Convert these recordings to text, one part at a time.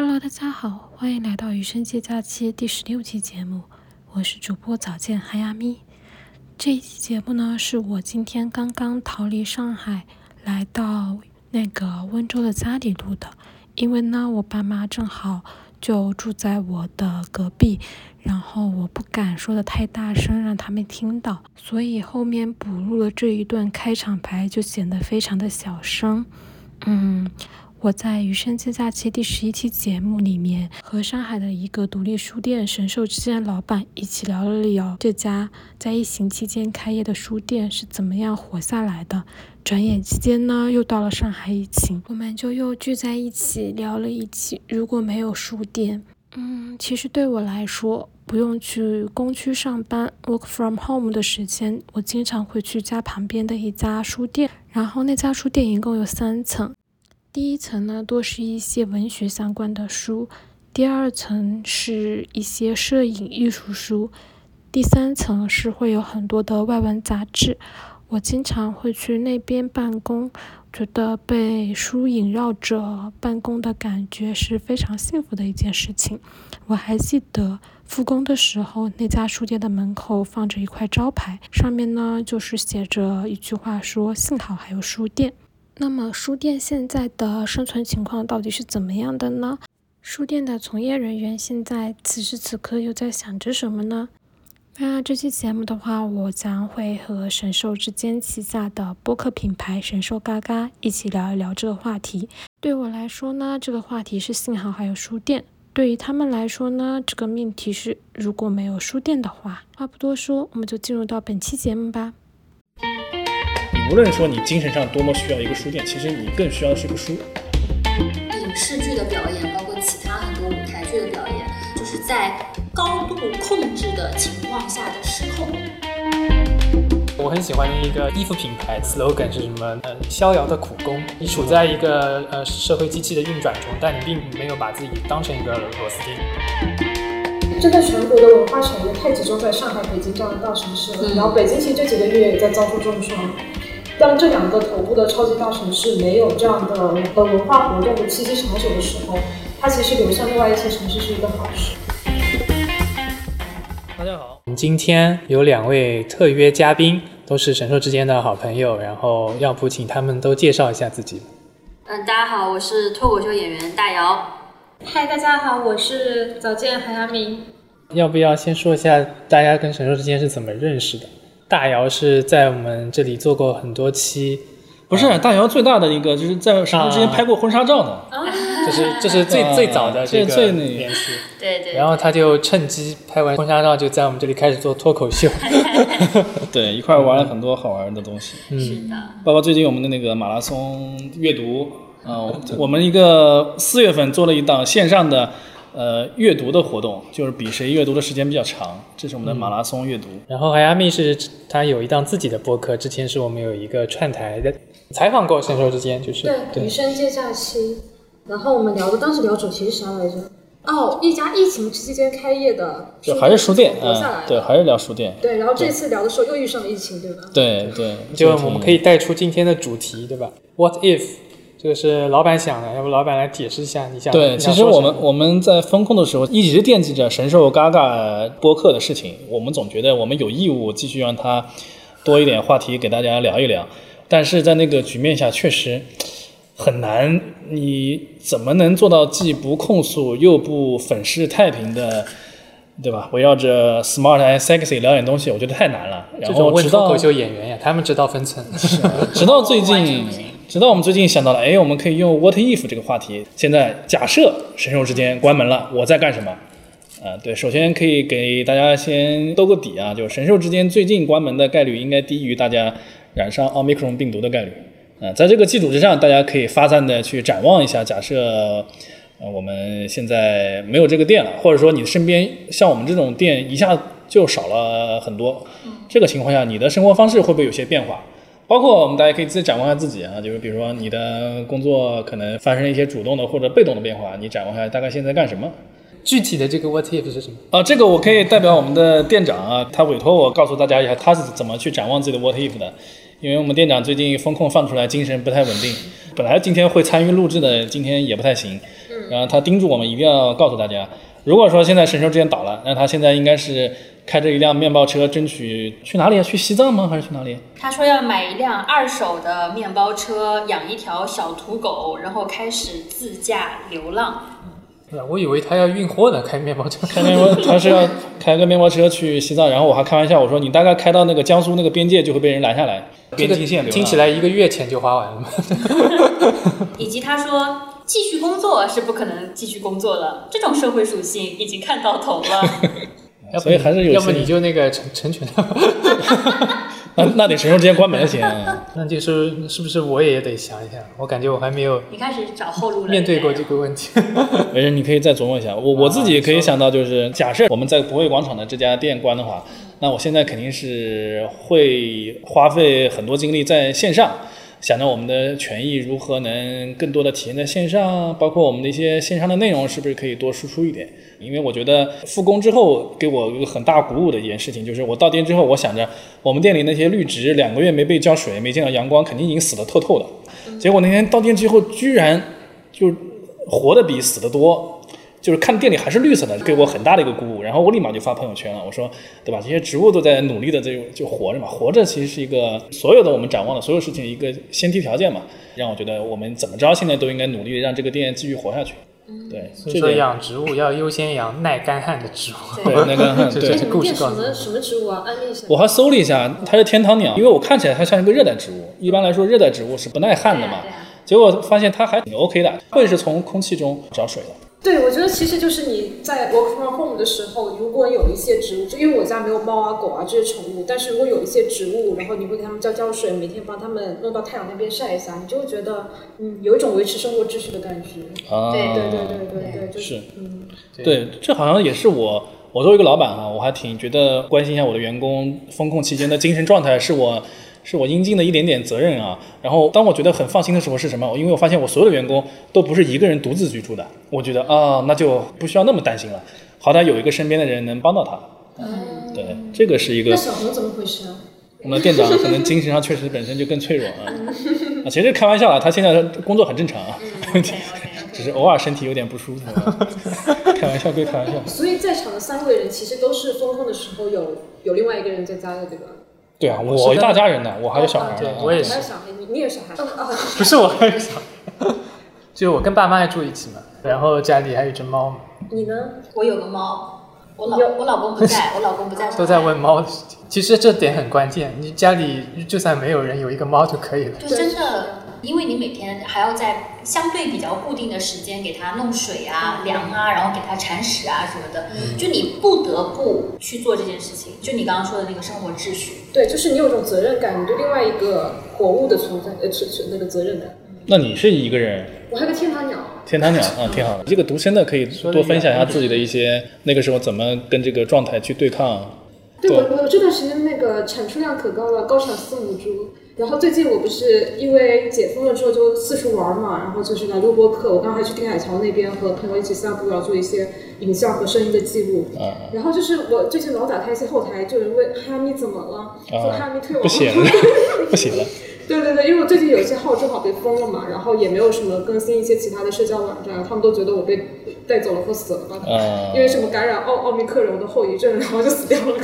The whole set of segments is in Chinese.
Hello，大家好，欢迎来到余生节假期第十六期节目，我是主播早见哈亚咪。这一期节目呢，是我今天刚刚逃离上海，来到那个温州的家里录的。因为呢，我爸妈正好就住在我的隔壁，然后我不敢说的太大声，让他们听到，所以后面补录了这一段开场白，就显得非常的小声。嗯。我在《余生节假期》第十一期节目里面，和上海的一个独立书店神兽之间的老板一起聊了聊这家在疫情期间开业的书店是怎么样活下来的。转眼期间呢，又到了上海疫情，我们就又聚在一起聊了一起。如果没有书店，嗯，其实对我来说，不用去工区上班，work from home 的时间，我经常会去家旁边的一家书店。然后那家书店一共有三层。第一层呢，多是一些文学相关的书；第二层是一些摄影艺术书；第三层是会有很多的外文杂志。我经常会去那边办公，觉得被书萦绕着办公的感觉是非常幸福的一件事情。我还记得复工的时候，那家书店的门口放着一块招牌，上面呢就是写着一句话，说：“幸好还有书店。”那么书店现在的生存情况到底是怎么样的呢？书店的从业人员现在此时此刻又在想着什么呢？那这期节目的话，我将会和神兽之间旗下的播客品牌神兽嘎嘎一起聊一聊这个话题。对我来说呢，这个话题是幸好还有书店；对于他们来说呢，这个命题是如果没有书店的话。话不多说，我们就进入到本期节目吧。无论说你精神上多么需要一个书店，其实你更需要的是一个书。影视剧的表演，包括其他很多舞台剧的表演，就是在高度控制的情况下的失控。我很喜欢一个衣服品牌，slogan 是什么？呃，逍遥的苦工。你处在一个呃社会机器的运转中，但你并没有把自己当成一个螺丝钉。这在全国的文化产业太集中在上海、北京这样的大城市了。然后北京其实这几个月也在遭受重创。当这两个头部的超级大城市没有这样的呃文化活动的气息长久的时候，它其实流向另外一些城市是一个好事。大家好，我们今天有两位特约嘉宾，都是神兽之间的好朋友，然后要不请他们都介绍一下自己。嗯，大家好，我是脱口秀演员大姚。嗨，大家好，我是早见韩阳明。要不要先说一下大家跟神兽之间是怎么认识的？大姚是在我们这里做过很多期，不是大姚最大的一个，就是在什么之前拍过婚纱照的，这是这是最最早的这个联系，对对。然后他就趁机拍完婚纱照，就在我们这里开始做脱口秀，对，一块玩了很多好玩的东西。是的，包括最近我们的那个马拉松阅读，啊，我们一个四月份做了一档线上的。呃，阅读的活动就是比谁阅读的时间比较长，这是我们的马拉松阅读。然后海亚密是他有一档自己的播客，之前是我们有一个串台的采访过，神兽之间就是对余生节假期。然后我们聊的当时聊主题是啥来着？哦，一家疫情期间开业的，就还是书店活下来对，还是聊书店。对，然后这次聊的时候又遇上了疫情，对吧？对对，就我们可以带出今天的主题，对吧？What if？这个是老板想的，要不老板来解释一下？你想对，其实我们我们在风控的时候一直惦记着神兽嘎嘎播客的事情，我们总觉得我们有义务继续让他多一点话题给大家聊一聊。但是在那个局面下，确实很难。你怎么能做到既不控诉又不粉饰太平的，对吧？围绕着 smart and sexy 聊点东西，我觉得太难了。然后直到脱口秀演员呀，他们知道分寸。直到最近。直到我们最近想到了，哎，我们可以用 What if 这个话题。现在假设神兽之间关门了，我在干什么？啊，对，首先可以给大家先兜个底啊，就是神兽之间最近关门的概率应该低于大家染上奥密克戎病毒的概率。啊，在这个基础之上，大家可以发散的去展望一下，假设呃我们现在没有这个店了，或者说你身边像我们这种店一下就少了很多，这个情况下，你的生活方式会不会有些变化？包括我们大家可以自己展望一下自己啊，就是比如说你的工作可能发生一些主动的或者被动的变化，你展望一下大概现在干什么？具体的这个 what if 是什么？啊，这个我可以代表我们的店长啊，他委托我告诉大家一下他是怎么去展望自己的 what if 的，因为我们店长最近风控放出来，精神不太稳定，本来今天会参与录制的，今天也不太行，然后他叮嘱我们一定要告诉大家，如果说现在神兽之间倒了，那他现在应该是开着一辆面包车，争取去哪里啊？去西藏吗？还是去哪里？他说要买一辆二手的面包车，养一条小土狗，然后开始自驾流浪。对我以为他要运货呢，开面包车。开面包，他是要开个面包车去西藏，然后我还开玩笑，我说你大概开到那个江苏那个边界就会被人拦下来，边境线流浪听起来一个月钱就花完了嘛。以及他说继续工作是不可能继续工作了，这种社会属性已经看到头了。要不所以还是有要么你就那个成成全他。那那得神兽之间关门了先。那就是是不是我也得想一想？我感觉我还没有你开始找后路了。面对过这个问题。没事，你可以再琢磨一下。我我自己可以想到，就是假设我们在博汇广场的这家店关的话，那我现在肯定是会花费很多精力在线上，想着我们的权益如何能更多的体现在线上，包括我们的一些线上的内容是不是可以多输出一点。因为我觉得复工之后给我一个很大鼓舞的一件事情，就是我到店之后，我想着我们店里那些绿植两个月没被浇水、没见到阳光，肯定已经死得透透的。结果那天到店之后，居然就活的比死的多，就是看店里还是绿色的，给我很大的一个鼓舞。然后我立马就发朋友圈了，我说，对吧？这些植物都在努力的这种就活着嘛，活着其实是一个所有的我们展望的所有事情的一个先提条件嘛，让我觉得我们怎么着现在都应该努力让这个店继续活下去。对，所以说养植物要优先养耐干旱的植物。对耐干旱对这这。你故事告诉们店什么什么植物啊？安利一下。我还搜了一下，它是天堂鸟，因为我看起来它像一个热带植物。一般来说，热带植物是不耐旱的嘛。结果发现它还挺 OK 的，会是从空气中找水的。对，我觉得其实就是你在 work from home 的时候，如果有一些植物，就因为我家没有猫啊、狗啊这些宠物，但是如果有一些植物，然后你会给它们浇浇水，每天帮它们弄到太阳那边晒一下，你就会觉得，嗯，有一种维持生活秩序的感觉。啊，对对对对对对，就是嗯，对，这好像也是我，我作为一个老板啊，我还挺觉得关心一下我的员工风控期间的精神状态，是我是我应尽的一点点责任啊。然后当我觉得很放心的时候是什么？因为我发现我所有的员工都不是一个人独自居住的，我觉得啊，那就不需要那么担心了，好歹有一个身边的人能帮到他。嗯，对，这个是一个那小红怎么回事啊？我们的店长可能精神上确实本身就更脆弱啊。啊，其实开玩笑啊，他现在工作很正常啊，OK OK 只是偶尔身体有点不舒服啊。开玩笑归开玩笑。所以在场的三位人其实都是风控的时候有有另外一个人在家的，对吧？对啊，我我一大家人呢，我还有小孩呢。啊对我也是你还有小孩，你你也有小孩？不是我还有小孩，就我跟爸妈还住一起嘛，然后家里还有一只猫嘛，你呢？我有个猫，我老我老公不在，我老公不在，都在问猫的事情。其实这点很关键，你家里就算没有人，有一个猫就可以了。就真的，因为你每天还要在相对比较固定的时间给它弄水啊、粮啊，然后给它铲屎啊什么的，就你不得不去做这件事情。就你刚刚说的那个生活秩序，对，就是你有种责任感，你对另外一个活物的存在，呃，存存那个责任感。那你是一个人，我还有个天堂鸟，天堂鸟啊，挺好的。这个独身的可以多分享一下自己的一些那个时候怎么跟这个状态去对抗。对我我这段时间那个产出量可高了，高产四母猪。然后最近我不是因为解封了之后就四处玩嘛，然后就是来录播课。我刚刚还去定海桥那边和朋友一起散步，然后做一些影像和声音的记录。啊然后就是我最近老打开一些后台，就有人问哈密怎么了，说哈密退网不写了，不写了。对对对，因为我最近有一些号正好被封了嘛，然后也没有什么更新一些其他的社交网站，他们都觉得我被带走了或死了吧，啊因为什么感染奥奥密克戎的后遗症，然后就死掉了。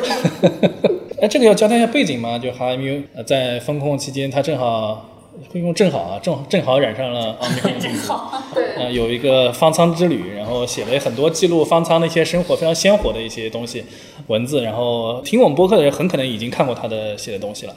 哎，这个要交代一下背景吗？就哈呃在封控期间，他正好会用正好啊，正正好染上了奥密克戎病毒。对，呃，有一个方舱之旅，然后写了很多记录方舱的一些生活非常鲜活的一些东西文字，然后听我们播客的人很可能已经看过他的写的东西了。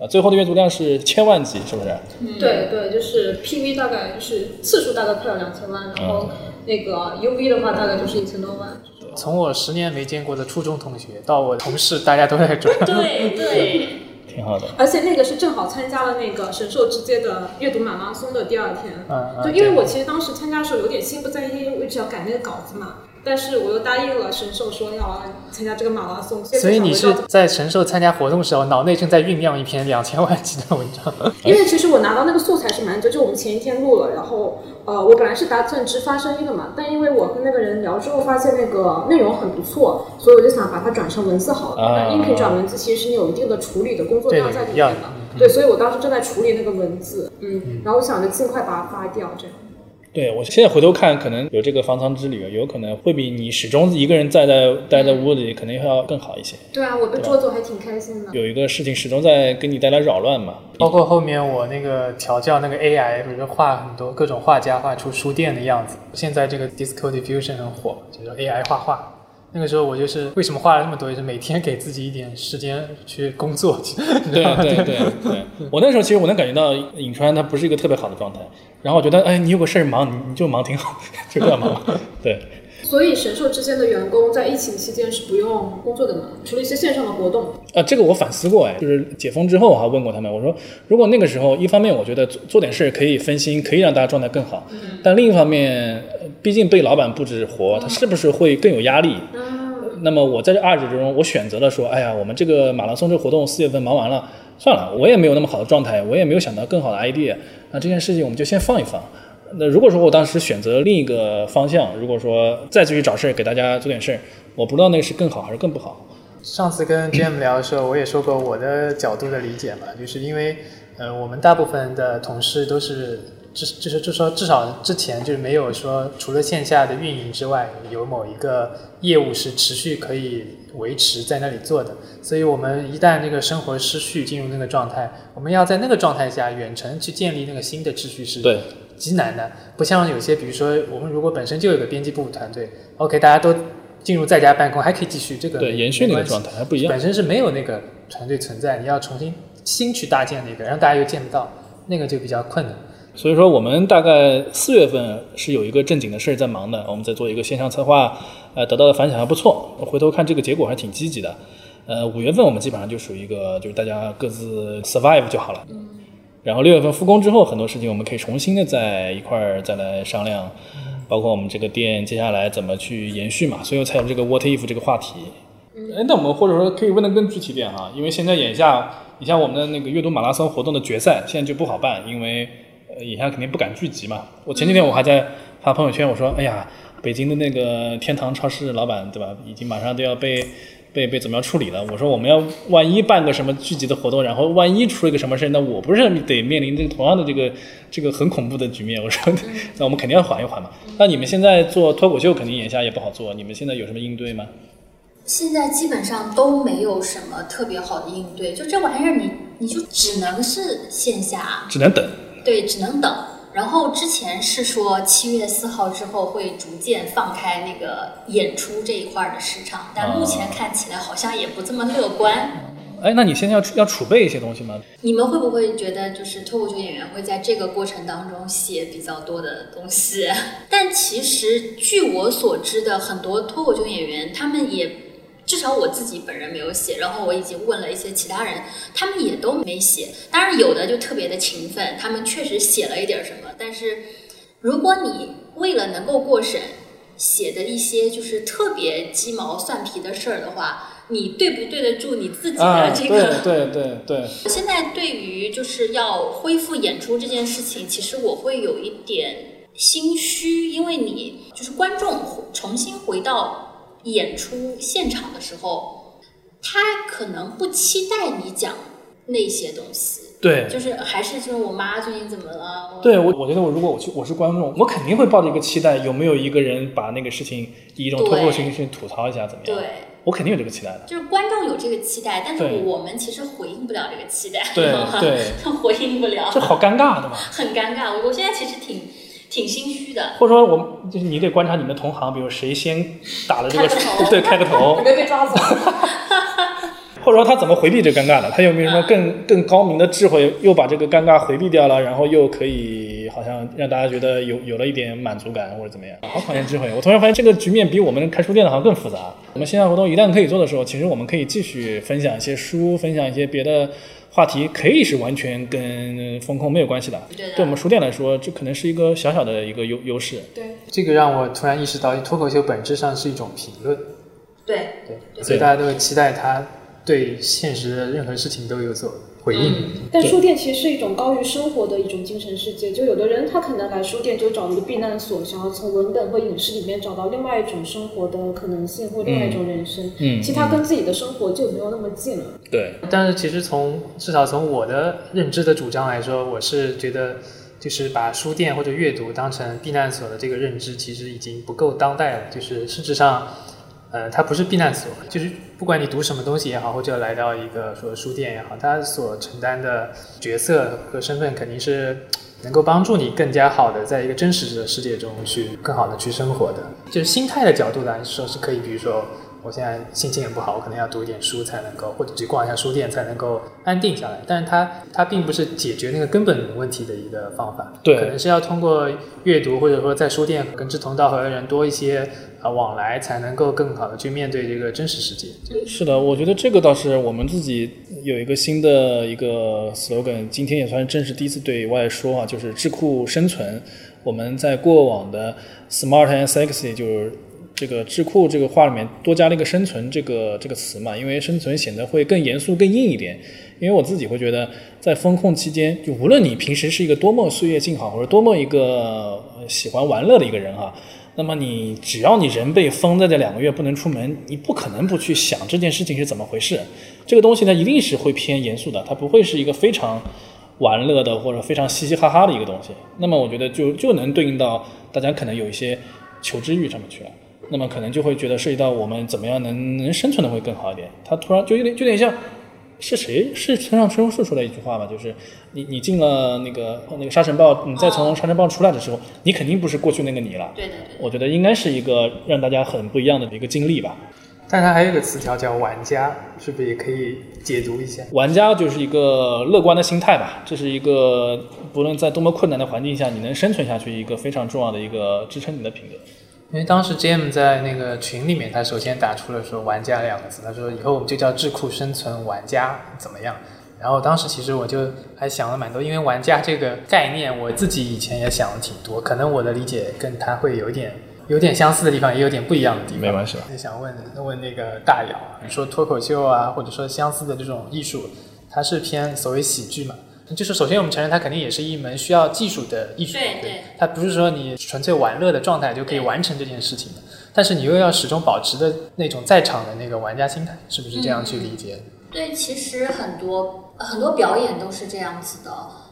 啊，最后的阅读量是千万级，是不是？对对，就是 PV 大概就是次数大概快要两千万，然后那个 UV 的话大概就是一千多万。从我十年没见过的初中同学到我同事，大家都在转。对对，挺好的。而且那个是正好参加了那个神兽之街的阅读马拉松的第二天，嗯嗯对，因为我其实当时参加的时候有点心不在焉，因为我只要赶那个稿子嘛，但是我又答应了神兽说要参加这个马拉松，所以你是在神兽参加活动的时候，脑内正在酝酿一篇两千万字的文章。因为其实我拿到那个素材是蛮久，就我们前一天录了，然后呃，我本来是打算只发声音的嘛，但因为我跟那个人聊之后发现那个内容很不错，所以我就想把它转成文字好了。啊音频转文字其实是你有一定的处理的工作量在里面的，对，所以我当时正在处理那个文字，嗯，然后我想着尽快把它发掉，这样。对我现在回头看，可能有这个方舱之旅，有可能会比你始终一个人在在待在屋里，可能要更好一些。对啊，我被捉走还挺开心的。有一个事情始终在给你带来扰乱嘛。包括后面我那个调教那个 AI，比如说画很多各种画家画出书店的样子。现在这个 Disco Diffusion 很火，就是 AI 画画。那个时候我就是为什么花了那么多，就是每天给自己一点时间去工作。对对对对，我那时候其实我能感觉到尹川他不是一个特别好的状态，然后我觉得哎，你有个事儿忙，你你就忙挺好，就这样忙。对。所以神兽之间的员工在疫情期间是不用工作的嘛？除了一些线上的活动。啊，这个我反思过哎，就是解封之后我还问过他们，我说如果那个时候一方面我觉得做做点事可以分心，可以让大家状态更好，但另一方面，毕竟被老板布置活，他是不是会更有压力？那么我在这二者之中，我选择了说，哎呀，我们这个马拉松这个活动四月份忙完了，算了，我也没有那么好的状态，我也没有想到更好的 idea，那这件事情我们就先放一放。那如果说我当时选择另一个方向，如果说再继续找事儿给大家做点事儿，我不知道那个是更好还是更不好。上次跟 Jam 聊的时候，我也说过我的角度的理解嘛，就是因为，呃，我们大部分的同事都是。至就是就说至少之前就是没有说除了线下的运营之外，有某一个业务是持续可以维持在那里做的。所以我们一旦那个生活失序进入那个状态，我们要在那个状态下远程去建立那个新的秩序是极难的。不像有些比如说我们如果本身就有个编辑部团队，OK 大家都进入在家办公还可以继续这个对延续那个状态还不一样。本身是没有那个团队存在，你要重新新去搭建那个，然后大家又见不到，那个就比较困难。所以说，我们大概四月份是有一个正经的事儿在忙的，我们在做一个线上策划，呃，得到的反响还不错。回头看这个结果还挺积极的。呃，五月份我们基本上就属于一个，就是大家各自 survive 就好了。嗯。然后六月份复工之后，很多事情我们可以重新的在一块儿再来商量，包括我们这个店接下来怎么去延续嘛，所以才有这个 what if 这个话题。哎，那我们或者说可以问的更具体点啊，因为现在眼下，你像我们的那个阅读马拉松活动的决赛，现在就不好办，因为。呃，眼下肯定不敢聚集嘛。我前几天我还在发朋友圈，我说，哎呀，北京的那个天堂超市老板，对吧？已经马上都要被被被怎么样处理了。我说，我们要万一办个什么聚集的活动，然后万一出了个什么事那我不是得面临这个同样的这个这个很恐怖的局面。我说，那我们肯定要缓一缓嘛。那你们现在做脱口秀，肯定眼下也不好做。你们现在有什么应对吗？现在基本上都没有什么特别好的应对，就这玩意儿，你你就只能是线下，只能等。对，只能等。然后之前是说七月四号之后会逐渐放开那个演出这一块的市场，但目前看起来好像也不这么乐观。哎，那你现在要要储备一些东西吗？你们会不会觉得就是脱口秀演员会在这个过程当中写比较多的东西？但其实据我所知的很多脱口秀演员，他们也。至少我自己本人没有写，然后我已经问了一些其他人，他们也都没写。当然有的就特别的勤奋，他们确实写了一点什么。但是如果你为了能够过审，写的一些就是特别鸡毛蒜皮的事儿的话，你对不对得住你自己的这个？对对对 对。现在对于就是要恢复演出这件事情，其实我会有一点心虚，因为你就是观众重新回到。演出现场的时候，他可能不期待你讲那些东西。对，就是还是就是我妈最近怎么了？对我，我觉得我如果我去我是观众，我肯定会抱着一个期待，有没有一个人把那个事情以一种脱口秀形式吐槽一下，怎么样？对，我肯定有这个期待的。就是观众有这个期待，但是我们其实回应不了这个期待。对对，回应不了，这好尴尬，对吧？很尴尬，我我现在其实挺。挺心虚的，或者说，我们就是你得观察你们的同行，比如谁先打了这个 对开个头，没被抓走。或者说他怎么回避这尴尬的？他有没有什么更更高明的智慧，又把这个尴尬回避掉了，然后又可以好像让大家觉得有有了一点满足感或者怎么样？好考验智慧。我突然发现这个局面比我们开书店的好像更复杂。我们线下活动一旦可以做的时候，其实我们可以继续分享一些书，分享一些别的。话题可以是完全跟风控没有关系的，对我们书店来说，这可能是一个小小的一个优优势。对，这个让我突然意识到，脱口秀本质上是一种评论。对对，所以大家都会期待他对现实的任何事情都有所。回应，但书店其实是一种高于生活的一种精神世界。就有的人他可能来书店就找一个避难所，想要从文本和影视里面找到另外一种生活的可能性或另外一种人生。嗯，其实他跟自己的生活就没有那么近了。对，但是其实从至少从我的认知的主张来说，我是觉得。就是把书店或者阅读当成避难所的这个认知，其实已经不够当代了。就是事实上，呃，它不是避难所，就是不管你读什么东西也好，或者来到一个说书店也好，它所承担的角色和身份肯定是能够帮助你更加好的在一个真实的世界中去更好的去生活的。就是心态的角度来说是可以，比如说。我现在心情也不好，我可能要读一点书才能够，或者去逛一下书店才能够安定下来。但是它它并不是解决那个根本问题的一个方法，对可能是要通过阅读或者说在书店跟志同道合的人多一些啊往来，才能够更好的去面对这个真实世界。是的，我觉得这个倒是我们自己有一个新的一个 slogan，今天也算是正式第一次对外说啊，就是智库生存。我们在过往的 smart and sexy 就是这个智库这个话里面多加了一个生存这个这个词嘛，因为生存显得会更严肃、更硬一点。因为我自己会觉得，在风控期间，就无论你平时是一个多么岁月静好，或者多么一个喜欢玩乐的一个人哈，那么你只要你人被封在这两个月不能出门，你不可能不去想这件事情是怎么回事。这个东西它一定是会偏严肃的，它不会是一个非常玩乐的或者非常嘻嘻哈哈的一个东西。那么我觉得就就能对应到大家可能有一些求知欲上面去了。那么可能就会觉得涉及到我们怎么样能能生存的会更好一点。它突然就有点就有点像是谁是村上春树说的一句话吧，就是你你进了那个那个沙尘暴，你再从沙尘暴出来的时候，你肯定不是过去那个你了。对对对，我觉得应该是一个让大家很不一样的一个经历吧。但它还有一个词条叫玩家，是不是也可以解读一下？玩家就是一个乐观的心态吧，这是一个不论在多么困难的环境下，你能生存下去一个非常重要的一个支撑你的品格。因为当时 JM 在那个群里面，他首先打出了说“玩家”两个字，他说以后我们就叫智库生存玩家怎么样？然后当时其实我就还想了蛮多，因为玩家这个概念，我自己以前也想了挺多，可能我的理解跟他会有点有点相似的地方，也有点不一样的地方。没关系就想问问那个大姚，你说脱口秀啊，或者说相似的这种艺术，它是偏所谓喜剧嘛？就是首先我们承认它肯定也是一门需要技术的艺术，对对它不是说你纯粹玩乐的状态就可以完成这件事情的，但是你又要始终保持的那种在场的那个玩家心态，是不是这样去理解？对，其实很多很多表演都是这样子的，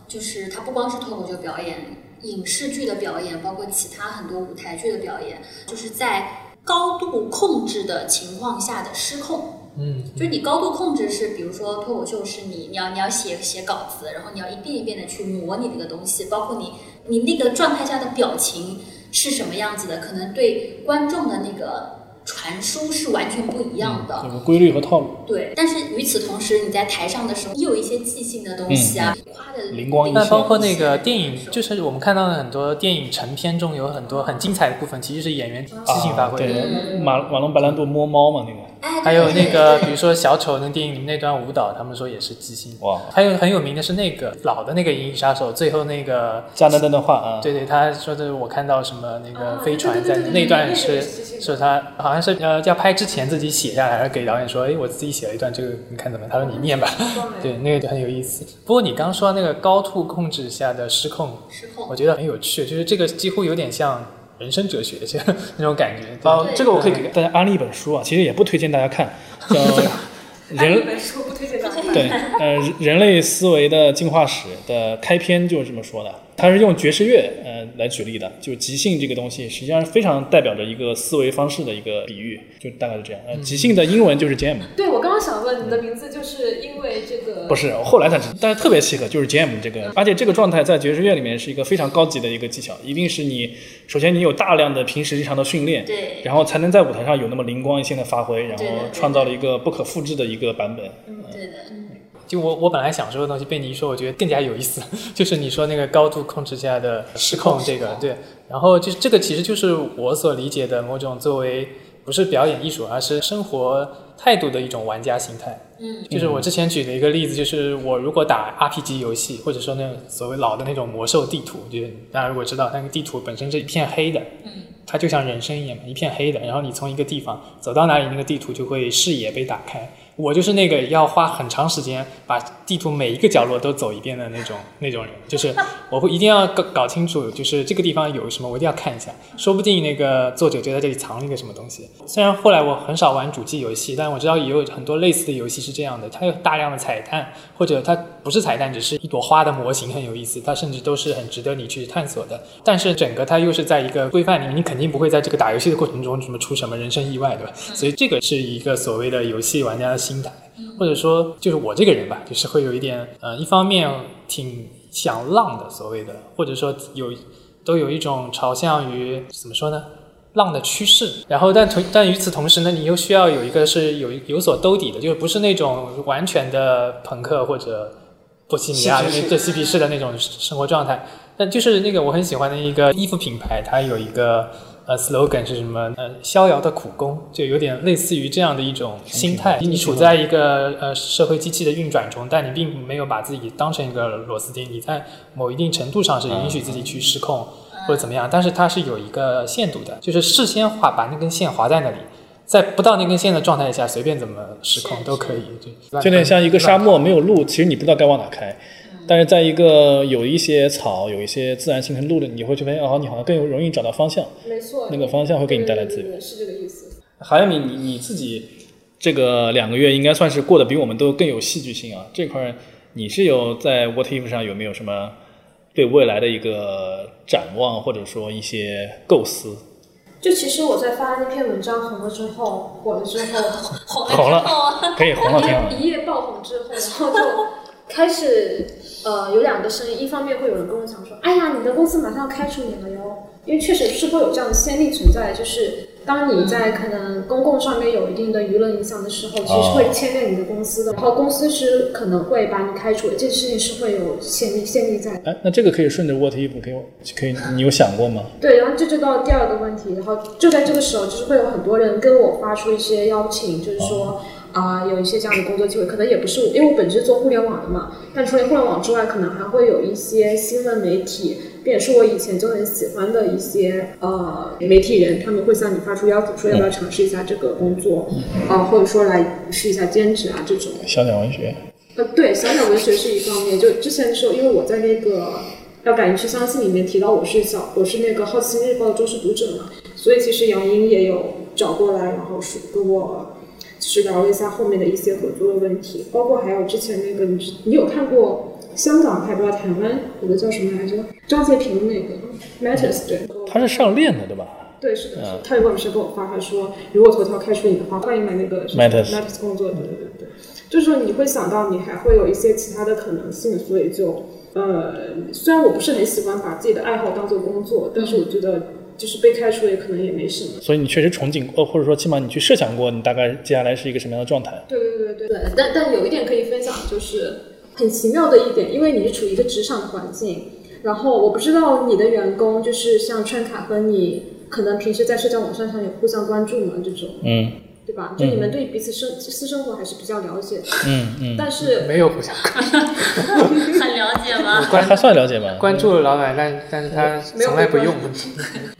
就是它不光是脱口秀表演，影视剧的表演，包括其他很多舞台剧的表演，就是在高度控制的情况下的失控。嗯，就是你高度控制是，比如说脱口秀是你你要你要写写稿子，然后你要一遍一遍的去模拟那个东西，包括你你那个状态下的表情是什么样子的，可能对观众的那个传输是完全不一样的。有个规律和套路，对，但是与此同时，你在台上的时候，也有一些即兴的东西啊，夸的灵光一现。那包括那个电影，就是我们看到的很多电影成片中有很多很精彩的部分，其实是演员即兴发啊挥的。对，马马龙白兰度摸猫嘛那个，还有那个，比如说小丑那电影里面那段舞蹈，他们说也是即兴。哇，还有很有名的是那个老的那个《银翼杀手》，最后那个加丹丹的话啊，对对，他说的我看到什么那个啊飞船在那段是是他好像是呃要拍之前自己写下来，然后给导演说，哎，我自己写了一段这个，你看怎么？他说你念吧。对，那个就很有意思。不过你刚刚说那个高度控制下的失控，失控我。觉得很有趣，就是这个几乎有点像人生哲学，就那种感觉。啊，对这个我可以给大家安利一本书啊，其实也不推荐大家看，叫 人人本书不推荐大家看。对呃人人类思维的进化史的开篇就是这么说的，它是用爵士乐呃来举例的，就即兴这个东西实际上非常代表着一个思维方式的一个比喻，就大概是这样。呃，即兴的英文就是 jam，对，我刚刚想问你的名字，就是因为这个不是，我后来才知道，但是特别契合，就是 jam 这个，而且这个状态在爵士乐里面是一个非常高级的一个技巧，一定是你首先你有大量的平时日常的训练，对，然后才能在舞台上有那么灵光一现的发挥，然后创造了一个不可复制的一个版本。嗯对的，就我我本来想说的东西被你一说，我觉得更加有意思，就是你说那个高度控制下的失控这个，对，然后就是这个其实就是我所理解的某种作为不是表演艺术，而是生活态度的一种玩家心态。嗯，就是我之前举的一个例子，就是我如果打 RPG 游戏，或者说那种所谓老的那种魔兽地图，就是大家如果知道那个地图本身是一片黑的，嗯，它就像人生一样嘛，一片黑的，然后你从一个地方走到哪里，那个地图就会视野被打开，我就是那个要花很长时间把地图每一个角落都走一遍的那种 那种人，就是我会一定要搞搞清楚，就是这个地方有什么，我一定要看一下，说不定那个作者就在这里藏了一个什么东西。虽然后来我很少玩主机游戏，但我知道也有很多类似的游戏是这样的，它有大量的彩蛋，或者它不是彩蛋，只是一朵花的模型很有意思，它甚至都是很值得你去探索的。但是整个它又是在一个规范里面，你肯定不会在这个打游戏的过程中什么出什么人生意外，对吧？所以这个是一个所谓的游戏玩家心态，或者说就是我这个人吧，就是会有一点呃，一方面挺想浪的，所谓的，或者说有都有一种朝向于怎么说呢？浪的趋势，然后但同但与此同时呢，你又需要有一个是有有所兜底的，就是不是那种完全的朋克或者波西米亚对嬉皮士的那种生活状态。但就是那个我很喜欢的一个衣服品牌，它有一个呃 slogan 是什么？呃，逍遥的苦工，就有点类似于这样的一种心态。你处在一个呃社会机器的运转中，但你并没有把自己当成一个螺丝钉，你在某一定程度上是允许自己去失控。或者怎么样，但是它是有一个限度的，就是事先划把那根线划在那里，在不到那根线的状态下，随便怎么失控都可以，就就有点像一个沙漠没有路，其实你不知道该往哪开。但是在一个有一些草、有一些自然形成路的，你会去发现哦，你好像更容易找到方向。没错，那个方向会给你带来资源，是这个意思。还有你，你你自己这个两个月应该算是过得比我们都更有戏剧性啊。这块你是有在 What If 上有没有什么？对未来的一个展望，或者说一些构思。就其实我在发那篇文章红了之后，火了之后，红了，可以红了，挺好。一夜爆红之后，然后就开始呃有两个声音，一方面会有人跟我讲说，哎呀，你的公司马上要开除你了哟，因为确实是会有这样的先例存在，就是。当你在可能公共上面有一定的舆论影响的时候，其实会牵连你的公司的，然后公司是可能会把你开除，这件事情是会有先例先例在。哎，那这个可以顺着 What if 给我可以，你有想过吗？对，然后这就到第二个问题，然后就在这个时候，就是会有很多人跟我发出一些邀请，就是说。啊，有一些这样的工作机会，可能也不是我，因为我本质做互联网的嘛。但除了互联网之外，可能还会有一些新闻媒体，并且是我以前就很喜欢的一些呃媒体人，他们会向你发出邀请，说要不要尝试一下这个工作，啊，或者说来试一下兼职啊这种。小鸟文学。呃，对，小鸟文学是一方面。就之前的时候，因为我在那个要敢于去相信里面提到我是小，我是那个好奇心日报的忠实读者嘛，所以其实杨英也有找过来，然后是跟我。是聊了一下后面的一些合作的问题，包括还有之前那个你你有看过香港还不知道台湾有个叫什么来着？张洁平那个 Matters 对，他是上链的对吧？对，是的，他有个时候给我发，他说如果头条开除你的话，欢迎来那个 Matters 工作，对对对对，就是说你会想到你还会有一些其他的可能性，所以就呃，虽然我不是很喜欢把自己的爱好当做工作，但是我觉得。就是被开除也可能也没什么，所以你确实憧憬过，或者说起码你去设想过，你大概接下来是一个什么样的状态？对对对对对。但但有一点可以分享，就是很奇妙的一点，因为你是处于一个职场环境，然后我不知道你的员工就是像川卡和你，可能平时在社交网站上有互相关注嘛？这种，嗯。对吧？就你们对彼此生私生活还是比较了解的。嗯嗯。但是 没有互相关注。很了解吗？关他算了解吧。关注了老板，但但是他从来不用。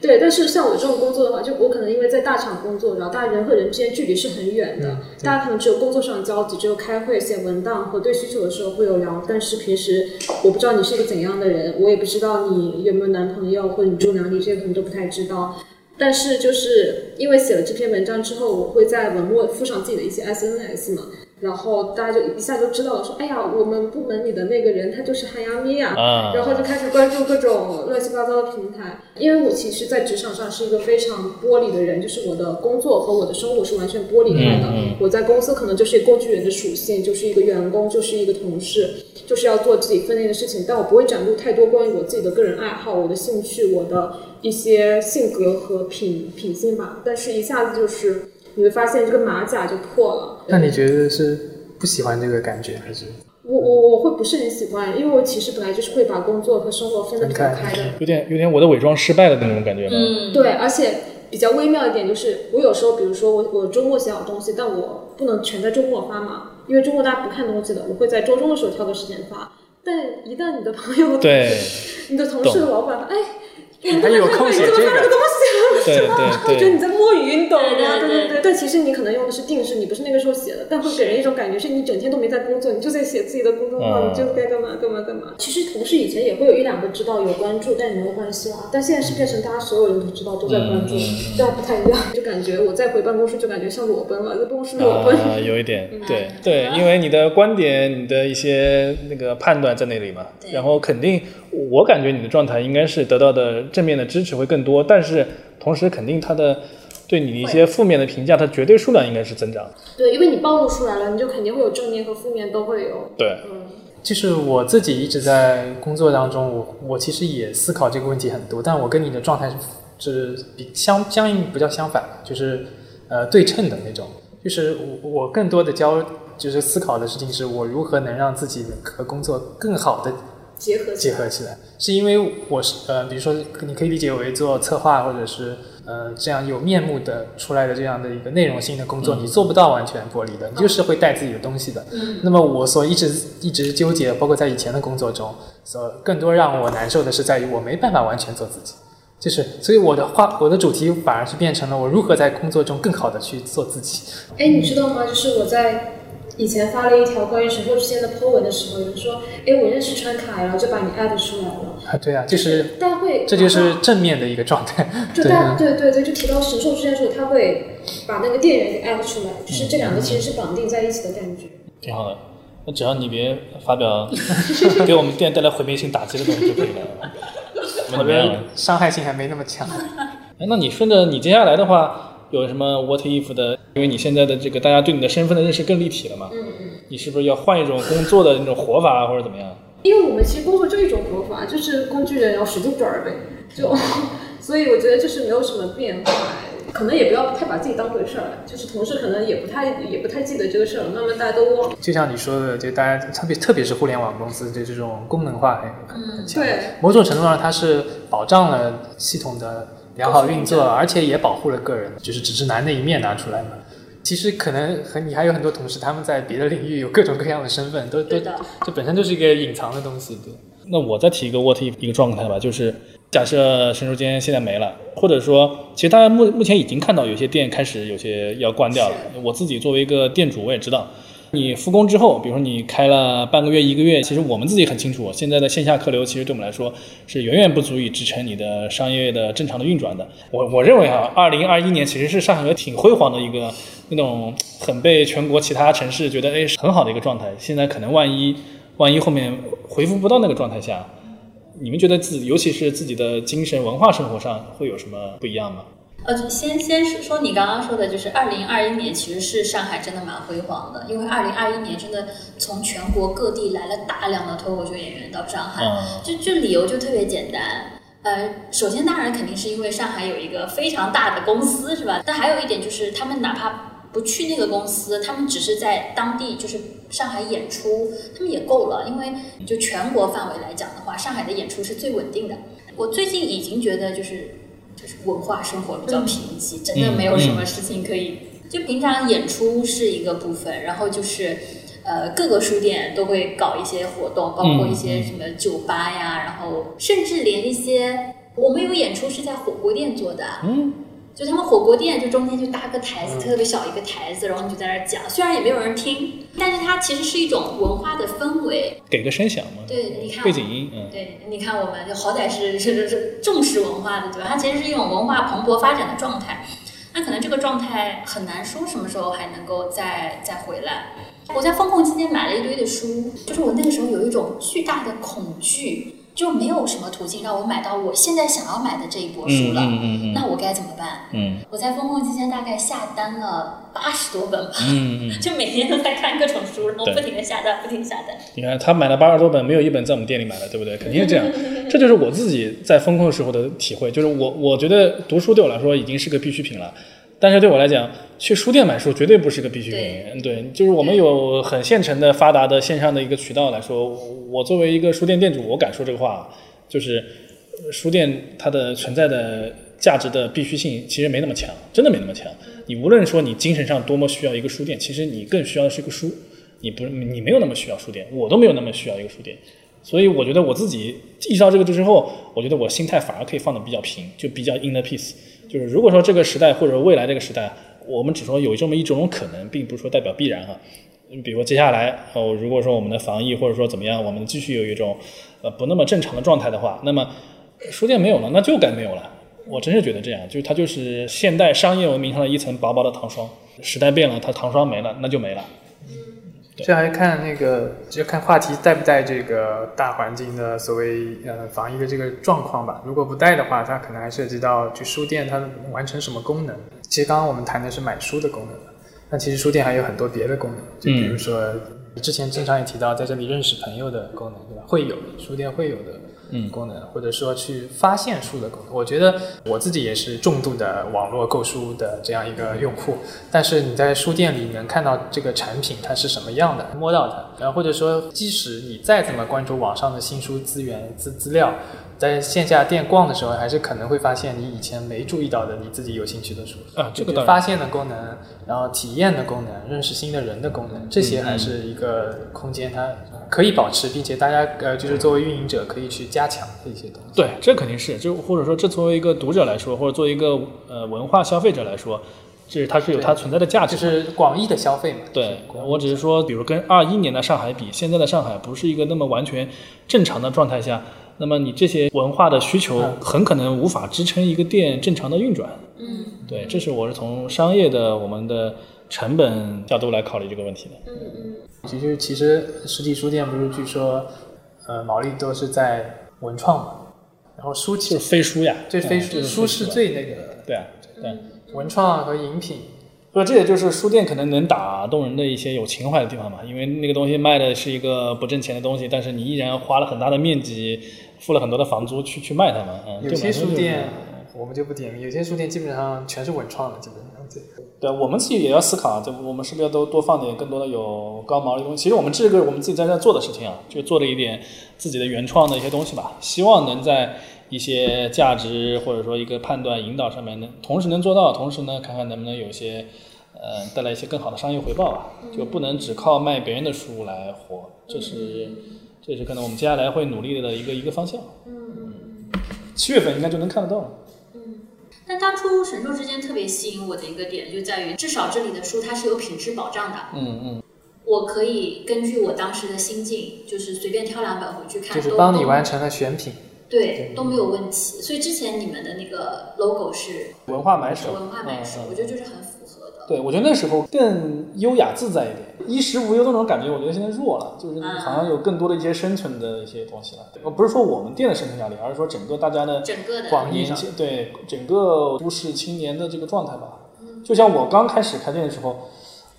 对，但是像我这种工作的话，就我可能因为在大厂工作，然后大家人和人之间距离是很远的，大家可能只有工作上的交集，只有开会、写文档和对需求的时候会有聊。但是平时我不知道你是一个怎样的人，我也不知道你有没有男朋友或者你住哪里，这些可能都不太知道。但是就是因为写了这篇文章之后，我会在文末附上自己的一些 SNS 嘛，然后大家就一下就知道了，说哎呀，我们部门里的那个人他就是汉阳咪呀，然后就开始关注各种乱七八糟的平台。因为我其实，在职场上是一个非常玻璃的人，就是我的工作和我的生活是完全剥离开的。我在公司可能就是一个工具人的属性，就是一个员工，就是一个同事，就是要做自己分内的事情，但我不会展露太多关于我自己的个人爱好、我的兴趣、我的。一些性格和品品性吧，但是一下子就是你会发现这个马甲就破了。那你觉得是不喜欢这个感觉，还是？我我我会不是很喜欢，因为我其实本来就是会把工作和生活分得比较开的。有点有点我的伪装失败了那种感觉吗？嗯，对，而且比较微妙一点就是，我有时候比如说我我周末写好东西，但我不能全在周末发嘛，因为周末大家不看东西的，我会在周中的时候挑个时间发。但一旦你的朋友对，你的同事、老板，哎。还有空写这个，对 对对会 觉得你在摸鱼，你懂吗？对对对对对。但其实你可能用的是定式，你不是那个时候写的，但会给人一种感觉是你整天都没在工作，你就在写自己的公众号，嗯你就该干嘛干嘛干嘛。其实同事以前也会有一两个知道有关注，但也没有关系啦。但现在是变成大家所有人都知道都在关注，这样不太一样，就感觉我再回办公室就感觉像裸奔了，在办公室裸奔。啊，有一点，对对，因为你的观点、你的一些那个判断在那里嘛，然后肯定，我感觉你的状态应该是得到的正面的支持会更多，但是同时肯定他的对你一些负面的评价，它绝对数量应该是增长。对，因为你暴露出来了，你就肯定会有正面和负面都会有。对，嗯，就是我自己一直在工作当中，我我其实也思考这个问题很多，但我跟你的状态是是比相相应不叫相反，就是呃对称的那种。就是我我更多的教就是思考的事情是我如何能让自己和工作更好的结合起来。结合起来，是因为我是呃，比如说你可以理解为做策划或者是呃这样有面目的出来的这样的一个内容性的工作，你做不到完全剥离的，你就是会带自己的东西的。嗯那么我所一直一直纠结，包括在以前的工作中，所更多让我难受的是在于我没办法完全做自己。就是，所以我的话，我的主题反而是变成了我如何在工作中更好的去做自己。哎，你知道吗？就是我在以前发了一条关于神兽之间的 po 文的时候，有人说，哎，我认识川凯了，就把你艾特出来了。啊，对啊，就是大家会，这就是正面的一个状态。就对大对对对，就提到神兽之间的时候，他会把那个店员给艾特出来，就是这两个其实是绑定在一起的感觉。挺好的。那只要你别发表 给我们店带来毁灭性打击的东西就可以了。我们我怎么样？伤害性还没那么强。哎，那你顺着你接下来的话，有什么 what if 的？因为你现在的这个大家对你的身份的认识更立体了嘛，嗯嗯。你是不是要换一种工作的那种活法啊或者怎么样？因为我们其实工作就一种活法，就是工具人要使劲转儿呗，就，所以我觉得就是没有什么变化，可能也不要太把自己当回事儿，就是同事可能也不太也不太记得这个事儿，慢慢大家都忘了。就像你说的，就大家特别特别是互联网公司，就这种功能化很很很强。对，某种程度上，它是保障了系统的良好运作，而且也保护了个人，就是只是难的一面拿出来嘛。其实可能和你还有很多同事，他们在别的领域有各种各样的身份，都都对这本身就是一个隐藏的东西。对，那我再提一个 what if 一个状态吧，就是假设神州间现在没了，或者说，其实大家目目前已经看到有些店开始有些要关掉了。我自己作为一个店主，我也知道，你复工之后，比如说你开了半个月、一个月，其实我们自己很清楚，现在的线下客流其实对我们来说是远远不足以支撑你的商业的正常的运转的。我我认为哈，二零二一年其实是上海挺辉煌的一个那种很被全国其他城市觉得哎是很好的一个状态。现在可能万一万一后面恢复不到那个状态下，你们觉得自己，尤其是自己的精神文化生活上会有什么不一样吗？呃，先先说说你刚刚说的，就是二零二一年其实是上海真的蛮辉煌的，因为二零二一年真的从全国各地来了大量的脱口秀演员到上海，嗯就就理由就特别简单。呃，首先当然肯定是因为上海有一个非常大的公司，是吧？但还有一点就是，他们哪怕不去那个公司，他们只是在当地就是上海演出，他们也够了。因为就全国范围来讲的话，上海的演出是最稳定的。我最近已经觉得就是就是文化生活比较贫瘠，真的没有什么事情可以。就平常演出是一个部分，然后就是。呃，各个书店都会搞一些活动，包括一些什么酒吧呀，然后甚至连一些我们有演出是在火锅店做的，嗯，就他们火锅店就中间就搭个台子，特别小一个台子，然后你就在那儿讲，虽然也没有人听，但是它其实是一种文化的氛围。给个声响嘛，对，你看背景音，嗯，对，你看我们就好歹是是是是重视文化的，对吧？它其实是一种文化蓬勃发展的状态。那可能这个状态很难说什么时候还能够再再回来。我在风控期间买了一堆的书，就是我那个时候有一种巨大的恐惧，就没有什么途径让我买到我现在想要买的这一波书嗯了。嗯嗯嗯那我该怎么办？嗯我在风控期间大概下单了八十多本吧，嗯嗯，就每天都在看各种书，然后不停的下单，不停下单。你看他买了八十多本，没有一本在我们店里买的，对不对？肯定是这样。这就是我自己在风控时候的体会，就是我我觉得读书对我来说已经是个必需品了。但是对我来讲，去书店买书绝对不是个必需品。嗯对，就是我们有很现成的、发达的线上的一个渠道来说，我作为一个书店店主，我敢说这个话，就是呃书店它的存在的价值的必须性其实没那么强，真的没那么强。你无论说你精神上多么需要一个书店，其实你更需要的是一个书。你不，你没有那么需要书店，我都没有那么需要一个书店。所以我觉得我自己意识到这个之后，我觉得我心态反而可以放得比较平，就比较 in the peace。就是如果说这个时代或者未来这个时代，我们只说有这么一种可能，并不是说代表必然哈。嗯比如说接下来哦，如果说我们的防疫或者说怎么样，我们继续有一种呃不那么正常的状态的话，那么书店没有了，那就该没有了。我真是觉得这样，就是它就是现代商业文明上的一层薄薄的糖霜。时代变了，它糖霜没了，那就没了。这还看那个，就看话题带不带这个大环境的所谓呃防疫的这个状况吧。如果不带的话，它可能还涉及到去书店它完成什么功能。其实刚刚我们谈的是买书的功能，那其实书店还有很多别的功能，就比如说、之前经常也提到在这里认识朋友的功能，对吧？会有书店会有的。嗯功能，或者说去发现书的功能，我觉得我自己也是重度的网络购书的这样一个用户。但是你在书店里能看到这个产品它是什么样的，摸到它，然后或者说即使你再怎么关注网上的新书资源资资料，在线下店逛的时候，还是可能会发现你以前没注意到的你自己有兴趣的书啊这个发现的功能，然后体验的功能，认识新的人的功能，这些还是一个空间，它可以保持，并且大家呃就是作为运营者可以去加强的一些东西。对，这肯定是，就或者说这作为一个读者来说，或者作为一个呃文化消费者来说，这它是有它存在的价值。就是广义的消费嘛。对，我只是说，比如跟二一年的上海比，现在的上海不是一个那么完全正常的状态下，那么你这些文化的需求很可能无法支撑一个店正常的运转。嗯。对，这是我是从商业的我们的成本角度来考虑这个问题的。嗯嗯，其实其实实体书店不是据说，呃，毛利都是在文创嘛，然后书就是其飞书呀，对非嗯书是最那个对啊，对。文创和饮品，不，这也就是书店可能能打动人的一些有情怀的地方嘛，因为那个东西卖的是一个不挣钱的东西，但是你依然花了很大的面积，付了很多的房租去去卖它们，嗯，有些书店我们就不点名，有些书店基本上全是文创的，基本上对。对，我们自己也要思考啊，就我们是不是要多多放点更多的有高毛利的东西？其实我们这个我们自己在这做的事情啊，就做了一点自己的原创的一些东西吧，希望能在一些价值或者说一个判断引导上面能同时能做到，同时呢看看能不能有一些呃带来一些更好的商业回报吧，就不能只靠卖别人的书来活，这是这是可能我们接下来会努力的一个一个方向。嗯，七月份应该就能看得到了。但当初神兽之间特别吸引我的一个点，就在于至少这里的书它是有品质保障的，嗯嗯，我可以根据我当时的心境，就是随便挑两本回去看，就是帮你完成了选品，对都没有问题。所以之前你们的那个 logo 是文化买手，文化买手，嗯嗯我觉得就是很符。对，我觉得那时候更优雅自在一点，衣食无忧那种感觉，我觉得现在弱了，就是嗯好像有更多的一些生存的一些东西了。呃不是说我们店的生存压力，而是说整个大家的整个的广义上年轻对整个都市青年的这个状态吧。就像我刚开始开店的时候，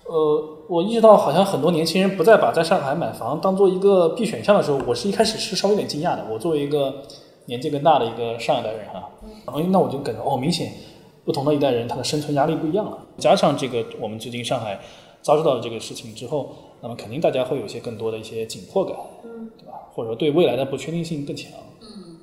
呃，我意识到好像很多年轻人不再把在上海买房当做一个必选项的时候，我是一开始是稍微有点惊讶的。我作为一个年纪更大的一个上一代人哈，然后那我就感觉哦，明显不同的一代人他的生存压力不一样了。加上这个我们最近上海遭受到的这个事情之后，那么肯定大家会有一些更多的一些紧迫感，嗯对吧？或者说对未来的不确定性更强。嗯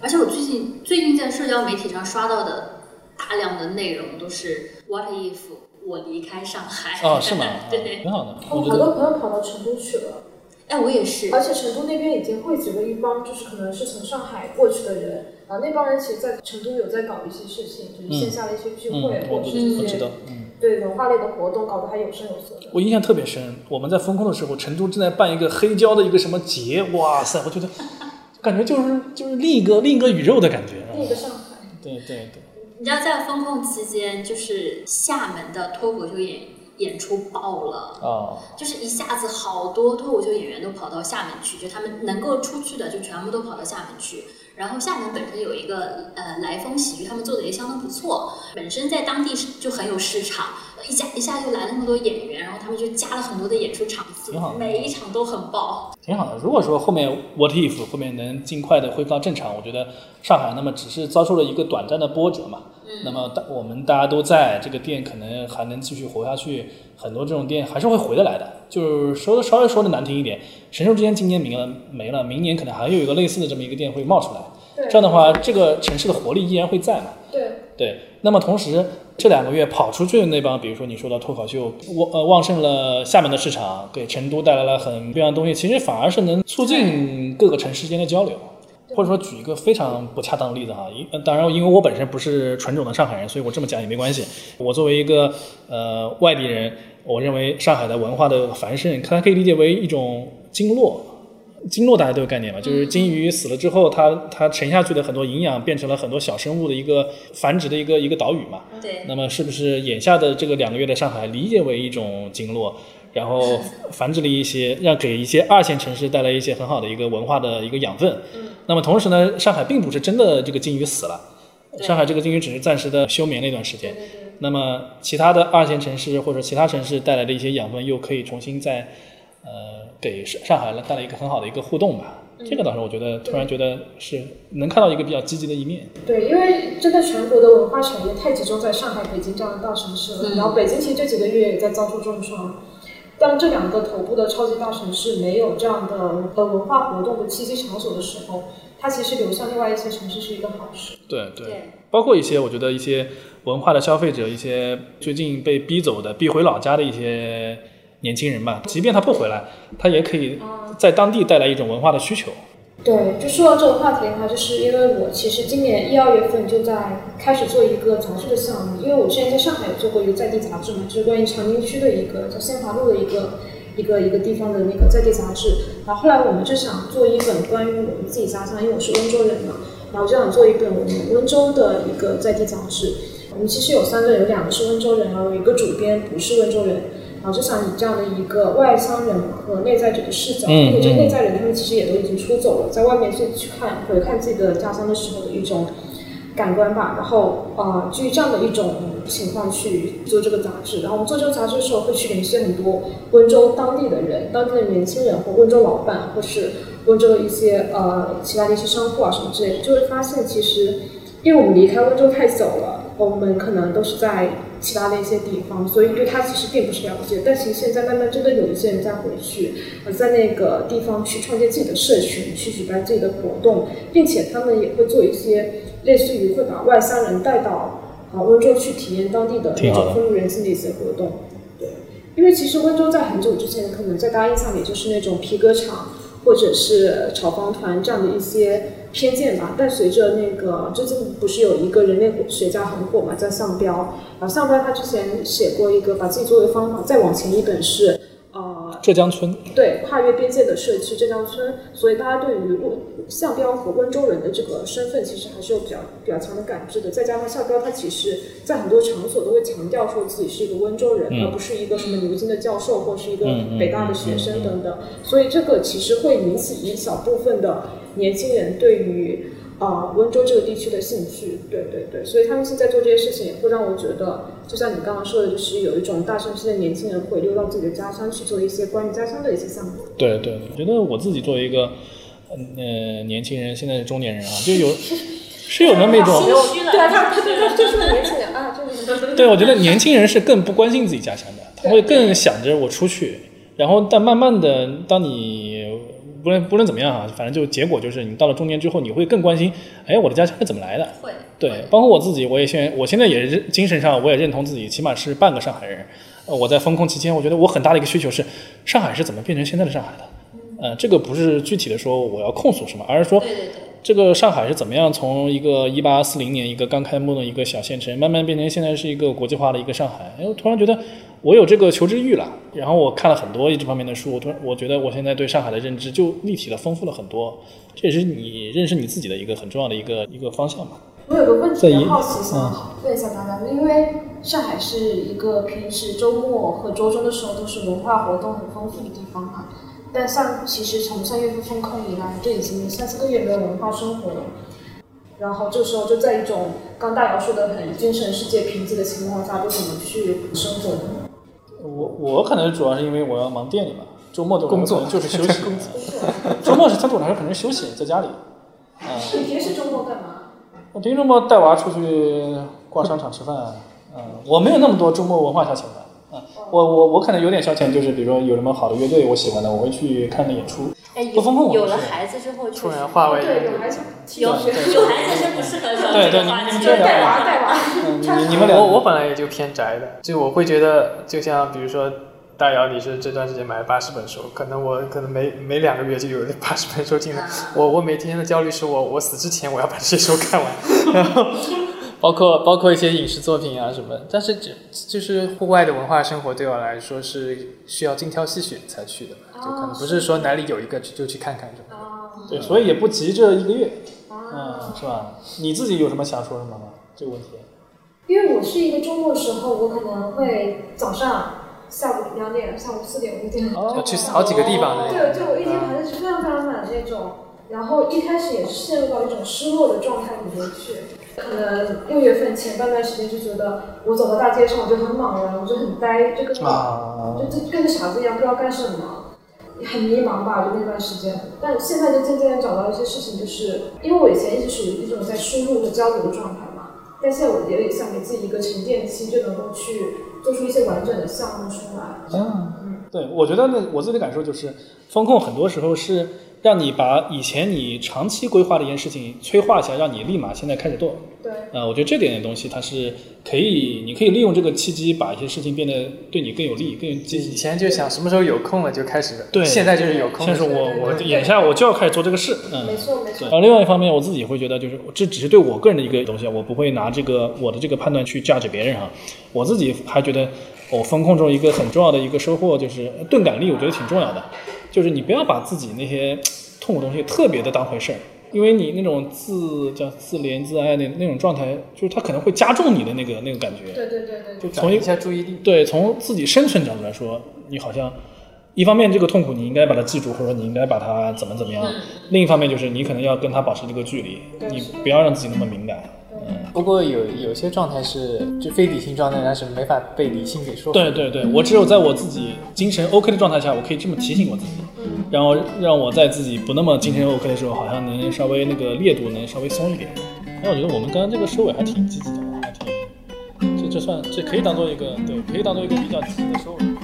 而且我最近最近在社交媒体上刷到的大量的内容都是 What if 我离开上海？哦，是吗？对啊，挺好的，我我觉得好多朋友跑到成都去了，哎，我也是。而且成都那边已经汇集了一帮，就是可能是从上海过去的人，啊，那帮人其实在成都有在搞一些事情，就是线下的一些聚会，或者是一些。对文化类的活动，搞得还有声有色的。我印象特别深，我们在封控的时候，成都正在办一个黑胶的一个什么节，哇塞，我觉得 感觉就是就是另一个另一个宇宙的感觉。另一个上海，对对对，你知道在风控期间，就是厦门的脱口秀演演出爆了。哦，就是一下子好多脱口秀演员都跑到厦门去，就他们能够出去的就全部都跑到厦门去。然后厦门本身有一个呃来风喜剧，他们做的也相当不错，本身在当地是就很有市场，一下一下就来了那么多演员，然后他们就加了很多的演出场次每一场都很爆。挺好的。如果说后面 What if 后面能尽快的恢复到正常，我觉得上海那么只是遭受了一个短暂的波折嘛。那么大我们大家都在这个店可能还能继续活下去，很多这种店还是会回得来的。就是说的稍微说的难听一点，神兽之间今年没了没了，明年可能还有一个类似的这么一个店会冒出来。这样的话，这个城市的活力依然会在嘛。对，对，那么同时这两个月跑出去的那帮，比如说你说的脱口秀，旺呃旺盛了厦门的市场，给成都带来了很不一样的东西，其实反而是能促进各个城市间的交流。或者说举一个非常不恰当的例子哈，因呃当然因为我本身不是纯种的上海人，所以我这么讲也没关系。我作为一个呃外地人，我认为上海的文化的繁盛，它可以理解为一种经络。经络大家都有概念吧，就是金鱼死了之后，它它沉下去的很多营养变成了很多小生物的一个繁殖的一个一个岛屿嘛。对，那么是不是眼下的这个两个月的上海理解为一种经络，然后繁殖了一些，让给一些二线城市带来一些很好的一个文化的一个养分？嗯，那么同时呢，上海并不是真的这个金鱼死了，上海这个金鱼只是暂时的休眠了一段时间。对对对那么其他的二线城市或者其他城市带来的一些养分，又可以重新在呃给上上海带来一个很好的一个互动吧。这个倒是我觉得突然觉得是能看到一个比较积极的一面。对，因为真的全国的文化产业太集中在上海、北京这样的大城市了。嗯然后北京其实这几个月也在遭受重创。当这两个头部的超级大城市没有这样的呃文化活动的栖息场所的时候，它其实流向另外一些城市是一个好事。对对。对，包括一些我觉得一些文化的消费者，一些最近被逼走的、逼回老家的一些年轻人吧，即便他不回来，他也可以在当地带来一种文化的需求。对，就说到这个话题的话，就是因为我其实今年一二月份就在开始做一个杂志的项目，因为我之前在上海有做过一个在地杂志嘛，就是关于长宁区的一个叫仙华路的一个一个一个地方的那个在地杂志。然后后来我们就想做一本关于我们自己家乡，因为我是温州人嘛，然后就想做一本我们温州的一个在地杂志。我们其实有三个人，有两个是温州人，然后有一个主编不是温州人。就想以这样的一个外乡人和内在者的视角，嗯因为这嗯内在人他们其实也都已经出走了，在外面去去看回看自己的家乡的时候的一种感官吧。然后呃，基于这样的一种情况去做这个杂志。然后我们做这个杂志的时候，会去联系很多温州当地的人、当地的年轻人或温州老板，或是温州的一些呃其他的一些商户啊什么之类的，就会发现其实因为我们离开温州太久了，我们可能都是在其他的一些地方，所以对它其实并不是了解。但其实现在慢慢真的有一些人在回去，呃，在那个地方去创建自己的社群，去举办自己的活动，并且他们也会做一些类似于会把外乡人带到啊温州去体验当地的那种风土人情的一些活动。对，因为其实温州在很久之前，可能在大家印象里就是那种皮革厂或者是炒房团这样的一些偏见吧。但随着那个最近不是有一个人类学家很火嘛，叫项彪，然后项彪他之前写过一个把自己作为方法，再往前一本是呃浙江村，对跨越边界的社区浙江村，所以大家对于温项彪和温州人的这个身份，其实还是有比较比较强的感知的。再加上项彪他其实在很多场所都会强调说自己是一个温州人，嗯而不是一个什么牛津的教授或是一个北大的学生等等，所以这个其实会引起一小部分的年轻人对于。啊、温州这个地区的兴趣，对对对，所以他们现在做这些事情，也会让我觉得，就像你刚刚说的，就是有一种大城市的年轻人回流到自己的家乡去做一些关于家乡的一些项目。对对，我觉得我自己作为一个呃年轻人，现在是中年人啊，就有 是有那么一种。对啊，他他对他就是年轻人啊，就是 对我觉得年轻人是更不关心自己家乡的，他会更想着我出去，然后但慢慢的，当你不论不论怎么样啊，反正就结果就是你到了中年之后，你会更关心，哎，我的家乡是怎么来的？会，对，包括我自己，我也现我现在也是精神上我也认同自己，起码是半个上海人。呃，我在封控期间，我觉得我很大的一个需求是，上海是怎么变成现在的上海的？呃，这个不是具体的说我要控诉什么，而是说这个上海是怎么样从一个一八四零年一个刚开幕的一个小县城，慢慢变成现在是一个国际化的一个上海。哎，我突然觉得我有这个求知欲了，然后我看了很多这方面的书，我突然我觉得我现在对上海的认知就立体了、丰富了很多。这也是你认识你自己的一个很重要的一个一个方向吧。我有个问题好奇，想问一下大家，因为上海是一个平时周末和周中的时候都是文化活动很丰富的地方嘛，但像其实从三月份封控以来，这已经三四个月没有文化生活了。然后这时候就在一种刚大姚说的很精神世界贫瘠的情况下，就怎么去生活呢？我我可能主要是因为我要忙店里嘛，周末对我工作就是休息。周末是他对我来说可能是休息，在家里。啊、你平时周末干嘛？我平时周末带娃出去逛商场吃饭。嗯、我没有那么多周末文化消遣的。嗯、我我我可能有点消遣，就是比如说有什么好的乐队我喜欢的，我会去看个演出。哎，不封控有有了孩子之后，确突实然化为对，有孩子，有对对有孩子是不适合聊对对这个话题你们这带娃带娃。嗯，你你们俩我我本来也就偏宅的，就我会觉得，就像比如说大姚，你是这段时间买了八十本书，可能我可能每每两个月就有八十本书进来。我我每天的焦虑是我我死之前我要把这些书看完，然后包括包括一些影视作品啊什么。但是这就是户外的文化生活对我来说是需要精挑细选才去的嘛，就可能不是说哪里有一个就去看看这种。对，所以也不急这一个月，嗯，是吧？你自己有什么想说什么吗？这个问题？因为我是一个周末时候，我可能会早上、下午两点、下午四点、五点，哦要去好几个地方的对，就我一天排的是非常非常满的那种。然后一开始也是陷入到一种失落的状态里面去。可能六月份前半段时间就觉得我走到大街上我就很茫然，我就很呆，就跟啊，就就跟个傻子一样，不知道干什么，很迷茫吧，就那段时间。但现在就渐渐的找到一些事情，就是因为我以前一直属于一种在输入和交流的状态嘛，但现在我也想给自己一个沉淀期，就能够去做出一些完整的项目出来。嗯，对，我觉得呢，我自己的感受就是，风控很多时候是让你把以前你长期规划的一件事情催化一下，让你立马现在开始做。对，呃，我觉得这点东西它是可以，你可以利用这个契机，把一些事情变得对你更有利、更以。前就想什么时候有空了就开始，对现在就是有空像是。我我眼下我就要开始做这个事，嗯，没错没错对。然后另外一方面，我自己会觉得，就是这只是对我个人的一个东西，我不会拿这个我的这个判断去 judge 别人哈。我自己还觉得，我风控中一个很重要的一个收获就是钝感力，我觉得挺重要的。就是你不要把自己那些痛苦东西特别的当回事儿，因为你那种自叫自怜自哀那那种状态，就是它可能会加重你的那个那个感觉。对对对对对。就转移一下注意力。对，从自己生存角度来说，你好像一方面这个痛苦你应该把它记住，或者说你应该把它怎么怎么样；另一方面就是你可能要跟它保持这个距离，你不要让自己那么敏感。不过有有些状态是就非理性状态，但是没法被理性给说服。对对对，我只有在我自己精神 OK 的状态下，我可以这么提醒我自己，然后让我在自己不那么精神 OK 的时候，好像能稍微那个烈度能稍微松一点。哎，我觉得我们刚刚这个收尾还挺积极的，还挺，这这算这可以当做一个对，可以当做一个比较积极的收尾。